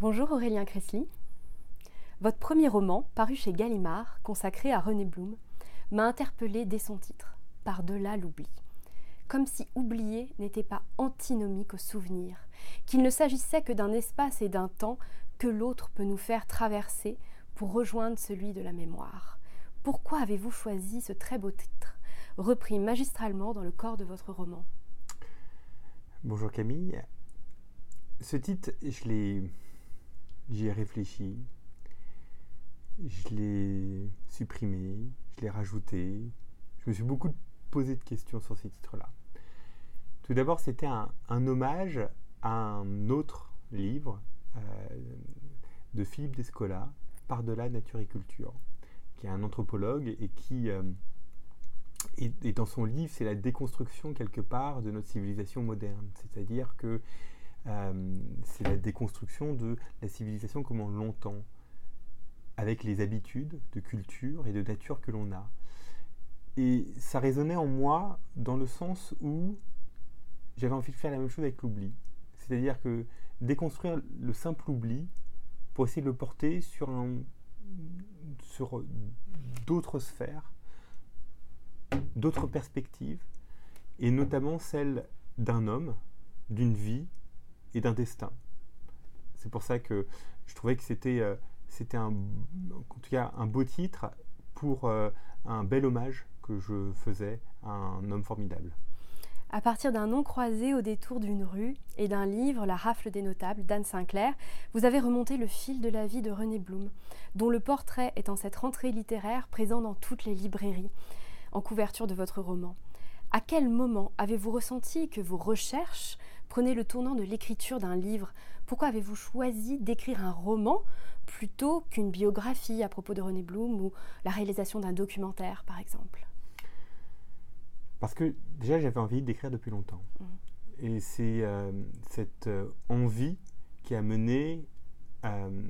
Bonjour Aurélien Cressly. Votre premier roman, paru chez Gallimard, consacré à René Blum, m'a interpellé dès son titre, Par-delà l'oubli. Comme si oublier n'était pas antinomique au souvenir, qu'il ne s'agissait que d'un espace et d'un temps que l'autre peut nous faire traverser pour rejoindre celui de la mémoire. Pourquoi avez-vous choisi ce très beau titre, repris magistralement dans le corps de votre roman? Bonjour Camille. Ce titre, je l'ai J'y ai réfléchi, je l'ai supprimé, je l'ai rajouté. Je me suis beaucoup posé de questions sur ces titres-là. Tout d'abord, c'était un, hommage à un autre livre euh, de Philippe Descola, Par-delà nature et culture, qui est un anthropologue et qui, euh, dans son livre, c'est la déconstruction quelque part de notre civilisation moderne. C'est-à-dire que c'est la déconstruction de la civilisation comme on l'entend, avec les habitudes de culture et de nature que l'on a. Et ça résonnait en moi dans le sens où j'avais envie de faire la même chose avec l'oubli. C'est-à-dire que déconstruire le simple oubli pour essayer de le porter sur, sur d'autres sphères, d'autres perspectives, et notamment celle d'un homme, d'une vie, et d'un destin. C'est pour ça que je trouvais que c'était euh, un, en tout cas un beau titre pour euh, un bel hommage que je faisais à un homme formidable. À partir d'un nom croisé au détour d'une rue et d'un livre, La rafle des notables, d'Anne Sinclair, vous avez remonté le fil de la vie de René Blum, dont le portrait est en cette rentrée littéraire présent dans toutes les librairies, en couverture de votre roman. À quel moment avez-vous ressenti que vos recherches prenaient le tournant de l'écriture d'un livre Pourquoi avez-vous choisi d'écrire un roman plutôt qu'une biographie à propos de René Blum ou la réalisation d'un documentaire, par exemple? Parce que déjà, j'avais envie d'écrire depuis longtemps. Mmh. Et c'est euh, cette euh, envie qui a mené euh,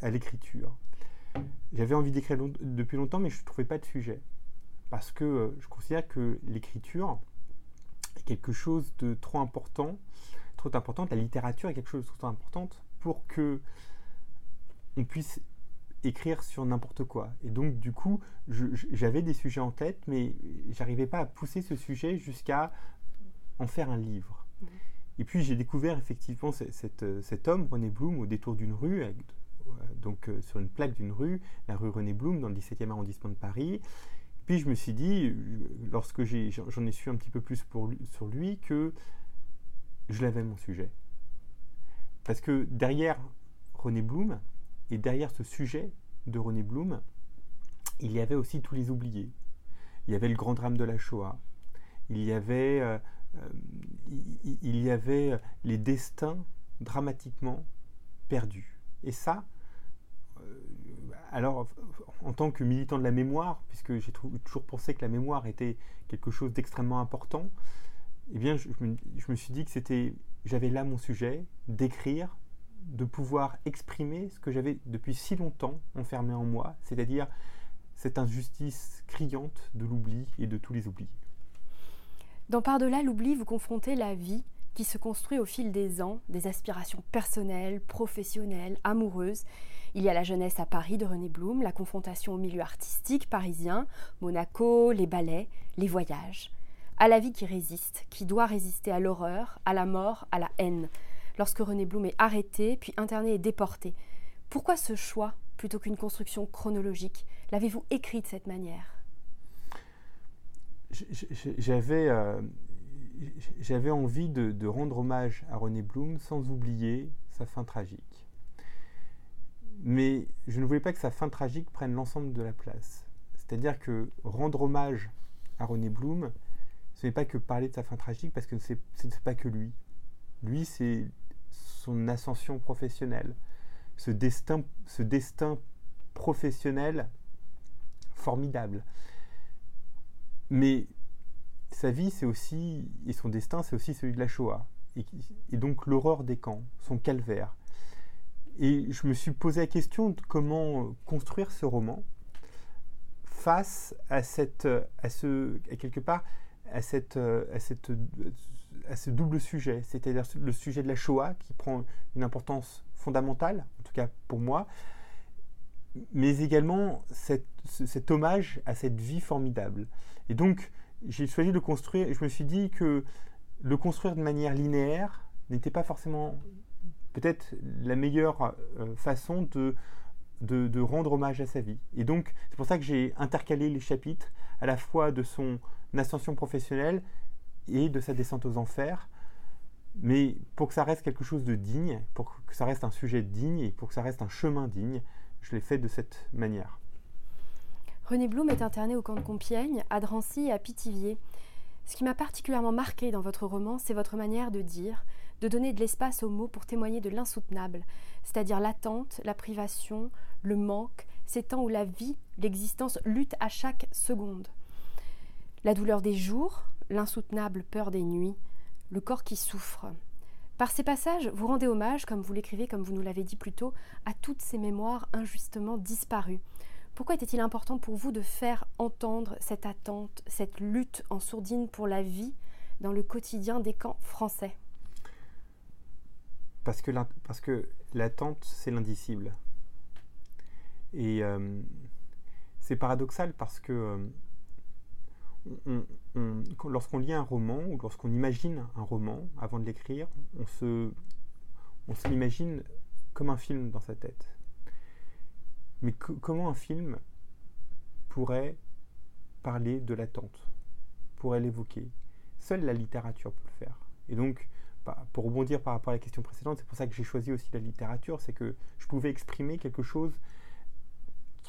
à l'écriture. J'avais envie d'écrire depuis longtemps, mais je ne trouvais pas de sujet parce que je considère que l'écriture quelque chose de trop important, trop importante, la littérature est quelque chose de trop importante pour que on puisse écrire sur n'importe quoi. Et donc, du coup, j'avais des sujets en tête, mais j'arrivais pas à pousser ce sujet jusqu'à en faire un livre. Mmh. Et puis, j'ai découvert effectivement cet homme, René Blum, au détour d'une rue, euh, donc euh, sur une plaque d'une rue, la rue René Blum, dans le 17e arrondissement de Paris. Puis je me suis dit, lorsque j'en ai, su un petit peu plus sur lui, que je l'avais mon sujet. Parce que derrière René Blum, et derrière ce sujet de René Blum, il y avait aussi tous les oubliés. Il y avait le grand drame de la Shoah. Il y avait, euh, euh, les destins dramatiquement perdus. Et ça, euh, alors, en tant que militant de la mémoire, puisque j'ai toujours pensé que la mémoire était quelque chose d'extrêmement important, eh bien, je, me, suis dit que c'était, j'avais là mon sujet, d'écrire, de pouvoir exprimer ce que j'avais depuis si longtemps enfermé en moi, c'est-à-dire cette injustice criante de l'oubli et de tous les oublis. Dans Par-delà l'oubli, vous confrontez la vie qui se construit au fil des ans, des aspirations personnelles, professionnelles, amoureuses. Il y a la jeunesse à Paris de René Blum, la confrontation au milieu artistique parisien, Monaco, les ballets, les voyages. À la vie qui résiste, qui doit résister à l'horreur, à la mort, à la haine. Lorsque René Blum est arrêté, puis interné et déporté. Pourquoi ce choix plutôt qu'une construction chronologique? L'avez-vous écrit de cette manière? J'avais euh, j'avais envie de, rendre hommage à René Blum sans oublier sa fin tragique. Mais je ne voulais pas que sa fin tragique prenne l'ensemble de la place. C'est-à-dire que rendre hommage à René Blum, ce n'est pas que parler de sa fin tragique, parce que ce n'est pas que lui. Lui, c'est son ascension professionnelle, ce destin, ce destin professionnel formidable. Mais sa vie, c'est aussi, et son destin, c'est aussi celui de la Shoah. Et, donc l'horreur des camps, son calvaire. Et je me suis posé la question de comment construire ce roman face à cette, à ce, quelque part, à cette, à cette, à ce double sujet, c'est-à-dire le sujet de la Shoah qui prend une importance fondamentale, en tout cas pour moi, mais également cet hommage à cette vie formidable. Et donc, j'ai choisi de construire, et je me suis dit que le construire de manière linéaire n'était pas forcément peut-être la meilleure euh, façon de, de, rendre hommage à sa vie. Et donc, c'est pour ça que j'ai intercalé les chapitres à la fois de son ascension professionnelle et de sa descente aux enfers, mais pour que ça reste quelque chose de digne, pour que ça reste un sujet digne et pour que ça reste un chemin digne, je l'ai fait de cette manière. René Blum est interné au camp de Compiègne, à Drancy et à Pithiviers. Ce qui m'a particulièrement marqué dans votre roman, c'est votre manière de dire, de donner de l'espace aux mots pour témoigner de l'insoutenable, c'est-à-dire l'attente, la privation, le manque, ces temps où la vie, l'existence lutte à chaque seconde. La douleur des jours, l'insoutenable peur des nuits, le corps qui souffre. Par ces passages, vous rendez hommage, comme vous l'écrivez, comme vous nous l'avez dit plus tôt, à toutes ces mémoires injustement disparues. Pourquoi était-il important pour vous de faire entendre cette attente, cette lutte en sourdine pour la vie dans le quotidien des camps français? Parce que, l'attente, c'est l'indicible. Et euh, c'est paradoxal parce que euh, lorsqu'on lit un roman ou lorsqu'on imagine un roman avant de l'écrire, on on se l'imagine comme un film dans sa tête. Mais comment un film pourrait parler de l'attente, pourrait l'évoquer? Seule la littérature peut le faire. Et donc, bah, pour rebondir par rapport à la question précédente, c'est pour ça que j'ai choisi aussi la littérature, c'est que je pouvais exprimer quelque chose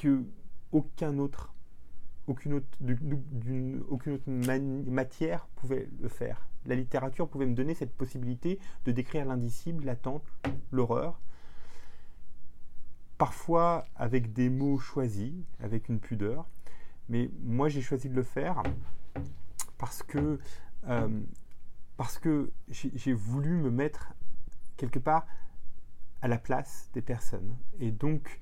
que aucun autre, aucune autre, aucune autre matière pouvait le faire. La littérature pouvait me donner cette possibilité de décrire l'indicible, l'attente, l'horreur, parfois avec des mots choisis, avec une pudeur, mais moi j'ai choisi de le faire parce que euh, que j'ai voulu me mettre quelque part à la place des personnes. Et donc,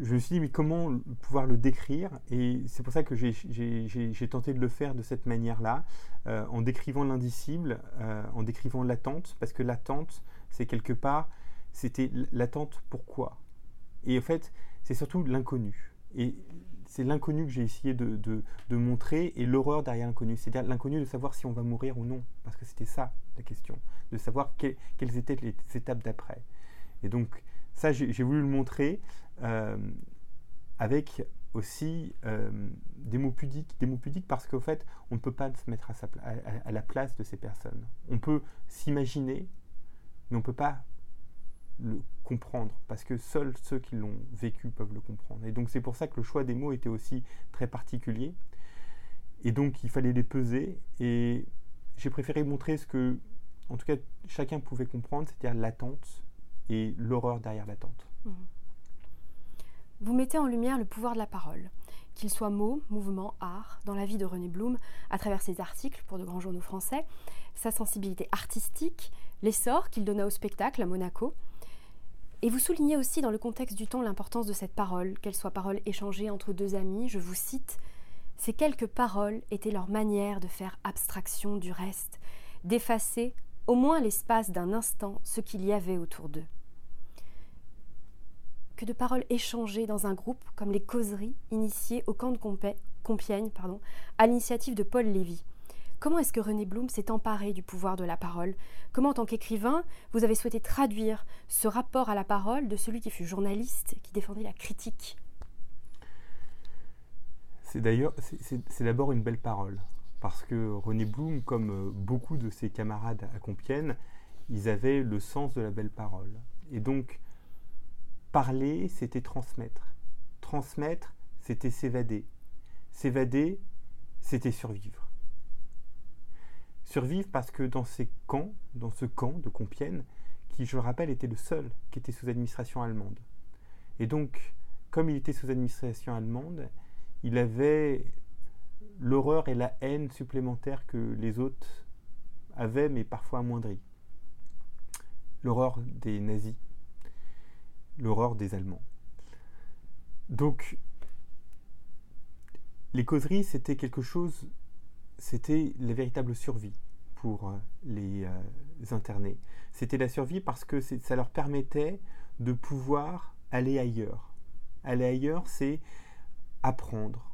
je me suis dit, mais comment pouvoir le décrire? Et c'est pour ça que j'ai tenté de le faire de cette manière-là, euh, en décrivant l'indicible, euh, en décrivant l'attente, parce que l'attente, c'est quelque part, c'était l'attente pourquoi? Et en fait, c'est surtout l'inconnu. Et c'est l'inconnu que j'ai essayé de, montrer et l'horreur derrière l'inconnu. C'est-à-dire l'inconnu de savoir si on va mourir ou non. Parce que c'était ça la question. De savoir quelles étaient les étapes d'après. Et donc, ça, j'ai voulu le montrer euh, avec aussi euh, des mots pudiques. Des mots pudiques parce qu'au fait, on ne peut pas se mettre à la place de ces personnes. On peut s'imaginer, mais on ne peut pas le comprendre, parce que seuls ceux qui l'ont vécu peuvent le comprendre. Et donc c'est pour ça que le choix des mots était aussi très particulier. Et donc il fallait les peser, et j'ai préféré montrer ce que, en tout cas, chacun pouvait comprendre, c'est-à-dire l'attente et l'horreur derrière l'attente. Mmh. Vous mettez en lumière le pouvoir de la parole, qu'il soit mot, mouvement, art, dans la vie de René Blum, à travers ses articles pour de grands journaux français, sa sensibilité artistique, l'essor qu'il donna au spectacle à Monaco, et vous soulignez aussi dans le contexte du temps l'importance de cette parole, qu'elle soit parole échangée entre deux amis, je vous cite, Ces quelques paroles étaient leur manière de faire abstraction du reste, d'effacer, au moins l'espace d'un instant, ce qu'il y avait autour d'eux. Que de paroles échangées dans un groupe comme les causeries initiées au camp de Compiègne à l'initiative de Paul Lévy. Comment est-ce que René Blum s'est emparé du pouvoir de la parole? Comment, en tant qu'écrivain, vous avez souhaité traduire ce rapport à la parole de celui qui fut journaliste, qui défendait la critique? C'est d'ailleurs, c'est d'abord une belle parole, parce que René Blum, comme euh, beaucoup de ses camarades à Compiègne, ils avaient le sens de la belle parole. Et donc, parler, c'était transmettre. Transmettre, c'était s'évader. S'évader, c'était survivre. Survivre parce que dans ces camps, dans ce camp de Compiègne, qui, je le rappelle, était le seul qui était sous administration allemande. Et donc, comme il était sous administration allemande, il avait l'horreur et la haine supplémentaires que les autres avaient, mais parfois amoindries. L'horreur des nazis, l'horreur des Allemands. Donc, les causeries, c'était quelque chose c'était la véritable survie pour les internés. C'était la survie parce que ça leur permettait de pouvoir aller ailleurs. Aller ailleurs, c'est apprendre,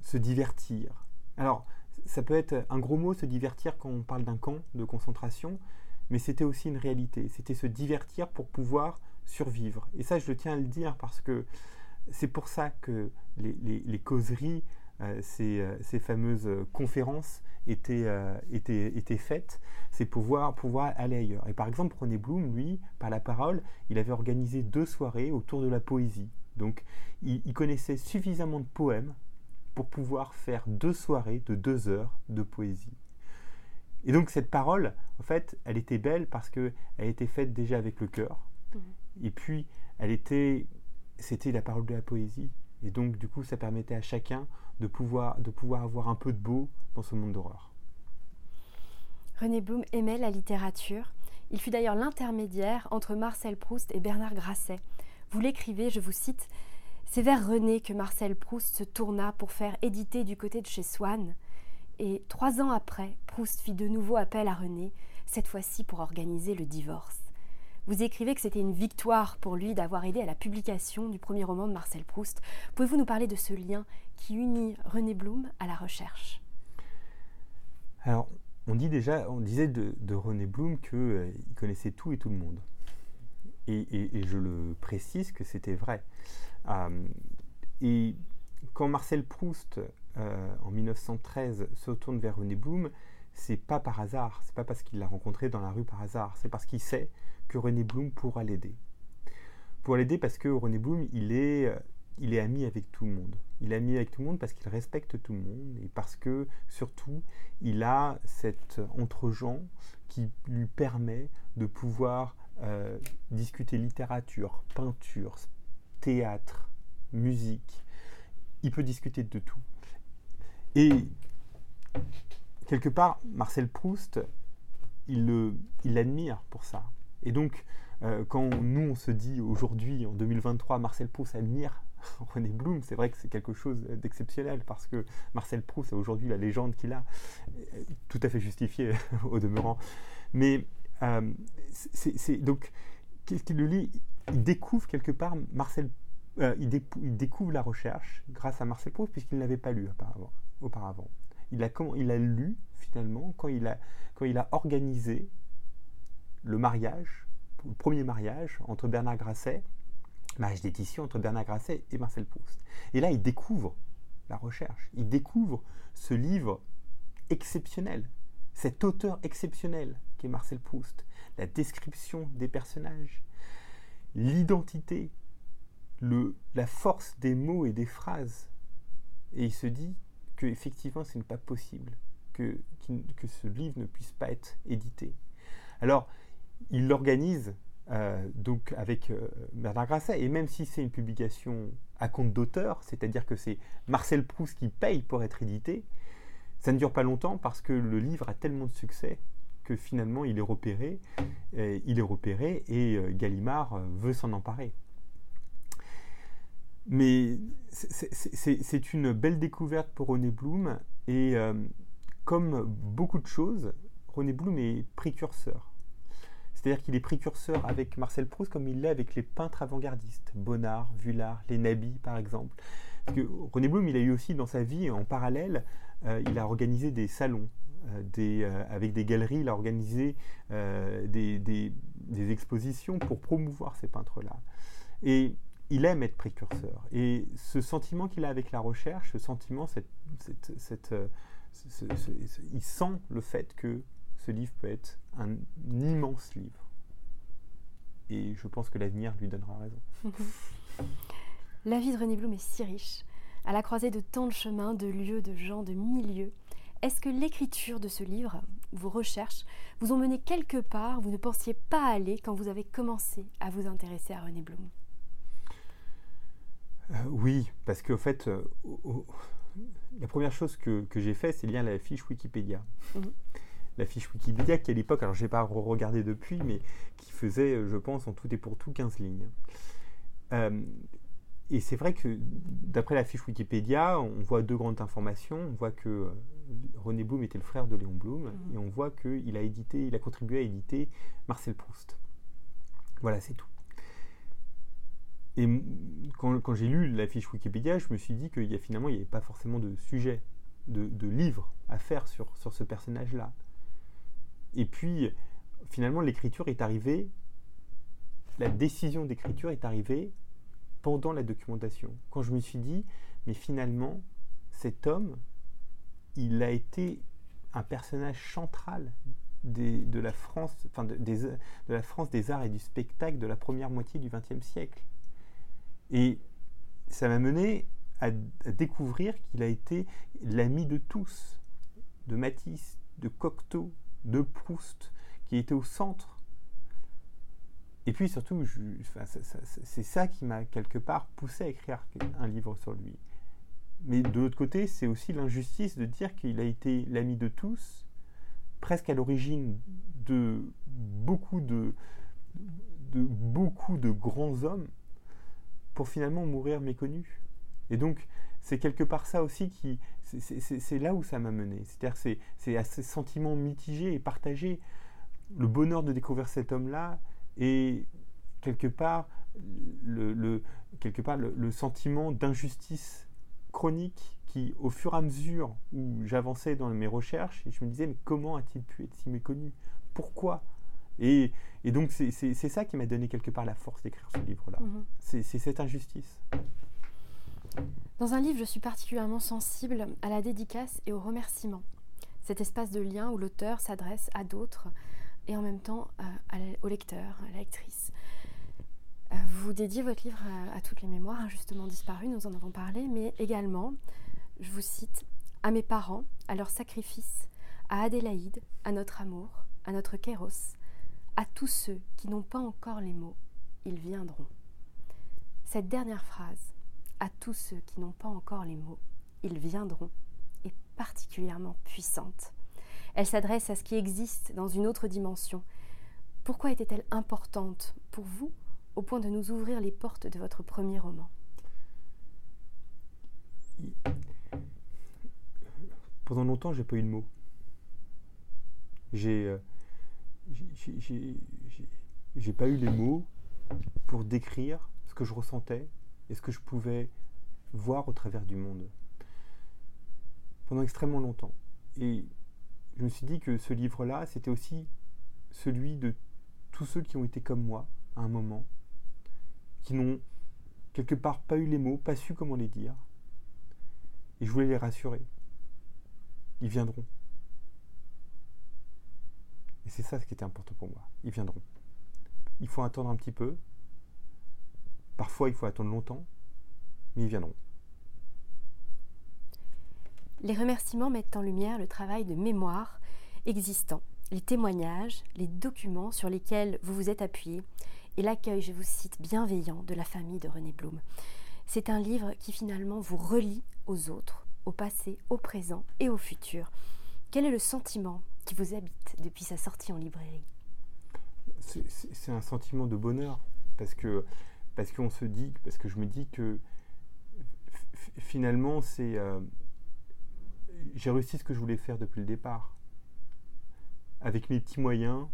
se divertir. Alors, ça peut être un gros mot, se divertir, quand on parle d'un camp de concentration, mais c'était aussi une réalité. C'était se divertir pour pouvoir survivre. Et ça, je tiens à le dire parce que c'est pour ça que les, causeries, euh, euh, ces, fameuses conférences étaient, euh, étaient, étaient faites, c'est pouvoir, pouvoir aller ailleurs. Et par exemple, René Blum, lui, par la parole, il avait organisé deux soirées autour de la poésie. Donc, il connaissait suffisamment de poèmes pour pouvoir faire deux soirées de deux heures de poésie. Et donc cette parole, en fait, elle était belle parce qu'elle était faite déjà avec le cœur. Mhm. Et puis, elle était, c'était la parole de la poésie. Et donc, du coup, ça permettait à chacun de pouvoir, avoir un peu de beau dans ce monde d'horreur. René Blum aimait la littérature. Il fut d'ailleurs l'intermédiaire entre Marcel Proust et Bernard Grasset. Vous l'écrivez, je vous cite, c'est vers René que Marcel Proust se tourna pour faire éditer du côté de chez Swann. Et trois ans après, Proust fit de nouveau appel à René, cette fois-ci pour organiser le divorce. Vous écrivez que c'était une victoire pour lui d'avoir aidé à la publication du premier roman de Marcel Proust. Pouvez-vous nous parler de ce lien qui unit René Blum à la recherche Alors, on dit déjà, on disait de, René Blum qu'il euh, connaissait tout et tout le monde. et je le précise que c'était vrai. Euh, et quand Marcel Proust, euh, en 1913, se tourne vers René Blum, c'est pas par hasard, c'est pas parce qu'il l'a rencontré dans la rue par hasard, c'est parce qu'il sait que René Blum pourra l'aider. Pour l'aider parce que René Blum, il est ami avec tout le monde. Il est ami avec tout le monde parce qu'il respecte tout le monde et parce que surtout, il a cet entre-gens qui lui permet de pouvoir discuter littérature, peinture, théâtre, musique. Il peut discuter de tout. Et quelque part, Marcel Proust, il l'admire pour ça. Et donc, euh, quand nous, on se dit aujourd'hui, en 2023, Marcel Proust admire René Blum, c'est vrai que c'est quelque chose d'exceptionnel parce que Marcel Proust est aujourd'hui la légende qu'il a, tout à fait justifiée au demeurant. Mais euh, c'est donc, qu'est-ce qu'il le lit il découvre quelque part Marcel, euh, il, découvre la recherche grâce à Marcel Proust puisqu'il ne l'avait pas lu auparavant. Il a, il a lu finalement quand il a, quand il a organisé le mariage, le premier mariage entre Bernard Grasset, mariage d'édition entre Bernard Grasset et Marcel Proust. Et là, il découvre la recherche, il découvre ce livre exceptionnel, cet auteur exceptionnel qui est Marcel Proust, la description des personnages, l'identité, la force des mots et des phrases. Et il se dit que effectivement ce n'est pas possible que, que, ce livre ne puisse pas être édité. Alors, il l'organise euh, donc avec euh, Bernard Grasset, et même si c'est une publication à compte d'auteur, c'est-à-dire que c'est Marcel Proust qui paye pour être édité, ça ne dure pas longtemps parce que le livre a tellement de succès que finalement il est repéré, euh, il est repéré et Gallimard veut s'en emparer. Mais c'est une belle découverte pour René Blum et comme beaucoup de choses, René Blum est précurseur. C'est-à-dire qu'il est précurseur avec Marcel Proust comme il l'est avec les peintres avant-gardistes, Bonnard, Vuillard, les Nabis par exemple. Parce que René Blum, il a eu aussi dans sa vie, en parallèle, il a organisé des salons euh, euh, avec des galeries, il a organisé euh, des, expositions pour promouvoir ces peintres-là. Et il aime être précurseur. Et ce sentiment qu'il a avec la recherche, ce sentiment, il sent le fait que ce livre peut être un immense livre. Et je pense que l'avenir lui donnera raison. la vie de René Blum est si riche, à la croisée de tant de chemins, de lieux, de gens, de milieux. Est-ce que l'écriture de ce livre, vos recherches, vous ont mené quelque part où vous ne pensiez pas aller quand vous avez commencé à vous intéresser à René Blum? Euh, Oui, parce qu'en fait, euh, la première chose que, j'ai fait, c'est lire la fiche Wikipédia. Mhm. La fiche Wikipédia qui à l'époque, alors je n'ai pas regardé depuis, mais qui faisait, je pense, en tout et pour tout 15 lignes. Euh, et c'est vrai que d'après la fiche Wikipédia, on voit deux grandes informations. On voit que René Blum était le frère de Léon Blum, Mhm. et on voit qu'il a édité, il a contribué à éditer Marcel Proust. Voilà, c'est tout. Et quand, quand j'ai lu la fiche Wikipédia, je me suis dit qu'il y a finalement, il n'y avait pas forcément de sujet, de, de livre à faire sur, sur ce personnage-là. Et puis, finalement, l'écriture est arrivée, la décision d'écriture est arrivée pendant la documentation. Quand je me suis dit, mais finalement, cet homme, il a été un personnage central de, la France, enfin de, des- de la France des arts et du spectacle de la première moitié du XXe siècle. Et ça m'a mené à découvrir qu'il a été l'ami de tous, de Matisse, de Cocteau, de Proust, qui était au centre. Et puis surtout, c'est ça qui m'a quelque part poussé à écrire un livre sur lui. Mais de l'autre côté, c'est aussi l'injustice de dire qu'il a été l'ami de tous, presque à l'origine de beaucoup de, de beaucoup de grands hommes, pour finalement mourir méconnu. Et donc, c'est quelque part ça aussi qui. c'est- là où ça m'a mené. C'est-à-dire, c'est- c'est à ces sentiments mitigés et partagés. Le bonheur de découvrir cet homme-là et quelque part le, le- quelque part le, le sentiment d'injustice chronique qui, au fur et à mesure où j'avançais dans mes recherches, et je me disais, mais comment a-t-il pu être si méconnu? Pourquoi? Et, et donc, c'est ça qui m'a donné quelque part la force d'écrire ce livre-là. Mhm. C'est c'est cette injustice. Dans un livre, je suis particulièrement sensible à la dédicace et au remerciement. Cet espace de lien où l'auteur s'adresse à d'autres et en même temps euh, au lecteur, à la lectrice. Euh, Vous dédiez votre livre à, toutes les mémoires injustement disparues, nous en avons parlé, mais également, je vous cite, à mes parents, à leur sacrifice, à Adélaïde, à notre amour, à notre kéros, à tous ceux qui n'ont pas encore les mots, ils viendront. Cette dernière phrase, à tous ceux qui n'ont pas encore les mots, ils viendront, est particulièrement puissante. Elle s'adresse à ce qui existe dans une autre dimension. Pourquoi était-elle importante pour vous au point de nous ouvrir les portes de votre premier roman? Pendant longtemps, j'ai pas eu de mots. J'ai euh, j'ai- j'ai- j'ai pas eu les mots pour décrire ce que je ressentais et ce que je pouvais voir au travers du monde. Pendant extrêmement longtemps. Et je me suis dit que ce livre-là, c'était aussi celui de tous ceux qui ont été comme moi à un moment, qui n'ont quelque part pas eu les mots, pas su comment les dire. Et je voulais les rassurer. Ils viendront. Et c'est ça ce qui était important pour moi. Ils viendront. Il faut attendre un petit peu. Parfois, il faut attendre longtemps. Mais ils viendront. Les remerciements mettent en lumière le travail de mémoire existant, les témoignages, les documents sur lesquels vous vous êtes appuyé et l'accueil, je vous cite, bienveillant de la famille de René Blum. C'est un livre qui finalement vous relie aux autres, au passé, au présent et au futur. Quel est le sentiment qui vous habite depuis sa sortie en librairie? C'est- un sentiment de bonheur. Parce que parce qu'on se dit, parce que je me dis que finalement, c'est. euh, j'ai réussi ce que je voulais faire depuis le départ. Avec mes petits moyens,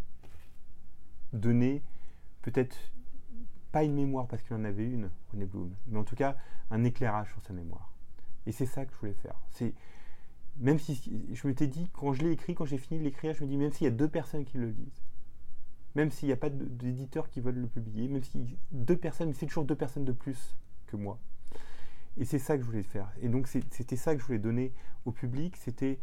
donner peut-être pas une mémoire parce qu'il en avait une, René Blum, mais en tout cas un éclairage sur sa mémoire. Et c'est ça que je voulais faire. C'est même si je m'étais dit quand je l'ai écrit, quand j'ai fini de l'écrire, je me dis même s'il y a deux personnes qui le lisent, même s'il n'y a pas d'éditeurs qui veulent le publier, même si deux personnes, c'est toujours deux personnes de plus que moi. Et c'est ça que je voulais faire. Et donc c'était ça que je voulais donner au public, c'était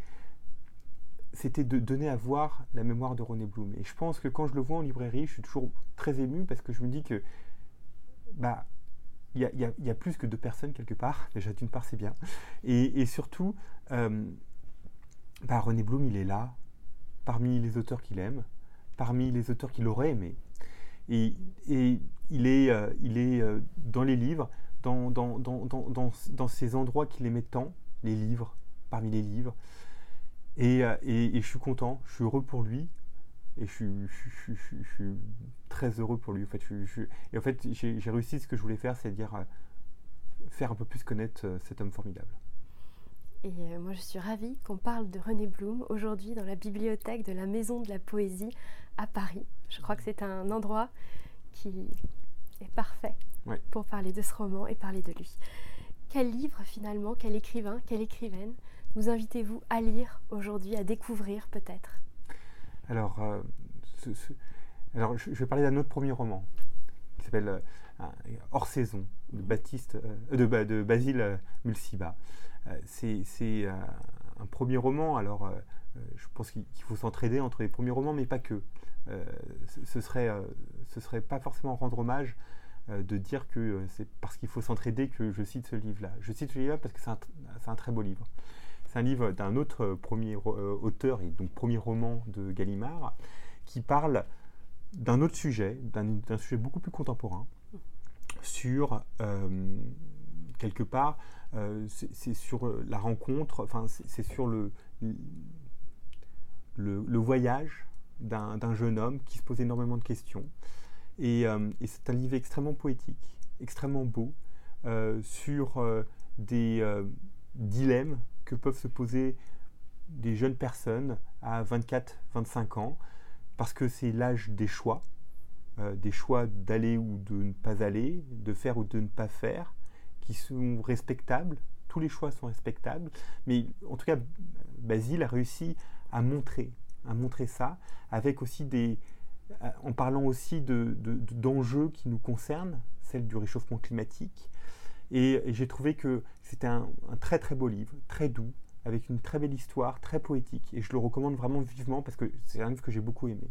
de donner à voir la mémoire de René Blum. Et je pense que quand je le vois en librairie, je suis toujours très ému parce que je me dis que bah il y a, plus que deux personnes quelque part. Déjà d'une part c'est bien. Et, et surtout, euh, bah, René Blum il est là, parmi les auteurs qu'il aime, parmi les auteurs qu'il aurait aimé. Et, il est, euh, il est euh, dans les livres, dans, dans, dans, dans, ces endroits qu'il aimait tant, les livres, parmi les livres. Et, euh, et, je suis content, je suis heureux pour lui. Et je suis, très heureux pour lui. En fait, et en fait, j'ai réussi ce que je voulais faire, c'est-à-dire faire un peu plus connaître cet homme formidable. Et euh, moi, je suis ravie qu'on parle de René Blum aujourd'hui dans la bibliothèque de la Maison de la Poésie à Paris. Je crois que c'est un endroit qui est parfait pour parler de ce roman et parler de lui. Quel livre finalement, quel écrivain, quelle écrivaine nous invitez-vous à lire aujourd'hui, à découvrir peut-être? Alors, euh, alors je, vais parler d'un autre premier roman qui s'appelle euh, Hors saison de, Baptiste, de, de, Basile Mulciba. Euh, c'est un premier roman, alors euh, je pense qu'il faut s'entraider entre les premiers romans, mais pas que. Euh, ce serait, ce serait pas forcément rendre hommage de dire que c'est parce qu'il faut s'entraider que je cite ce livre-là. Je cite ce livre-là parce que c'est un, un, très beau livre. C'est un livre d'un autre premier auteur, et donc premier roman de Gallimard, qui parle d'un autre sujet, d'un sujet beaucoup plus contemporain, sur quelque part euh, c'est sur euh, la rencontre, c'est sur le, le, voyage d'un jeune homme qui se pose énormément de questions. Et, euh, c'est un livre extrêmement poétique, extrêmement beau, sur des dilemmes que peuvent se poser des jeunes personnes à 24-25 ans, parce que c'est l'âge des choix, des choix d'aller ou de ne pas aller, de faire ou de ne pas faire, qui sont respectables, tous les choix sont respectables, mais en tout cas, Basile a réussi à montrer, à montrer ça, avec aussi des, en parlant aussi d'enjeux de, qui nous concernent, celle du réchauffement climatique. Et, j'ai trouvé que c'était un, très très beau livre, très doux, avec une très belle histoire, très poétique. Et je le recommande vraiment vivement parce que c'est un livre que j'ai beaucoup aimé.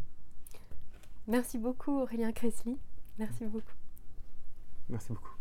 Merci beaucoup Aurélien Cressly. Merci beaucoup. Merci beaucoup.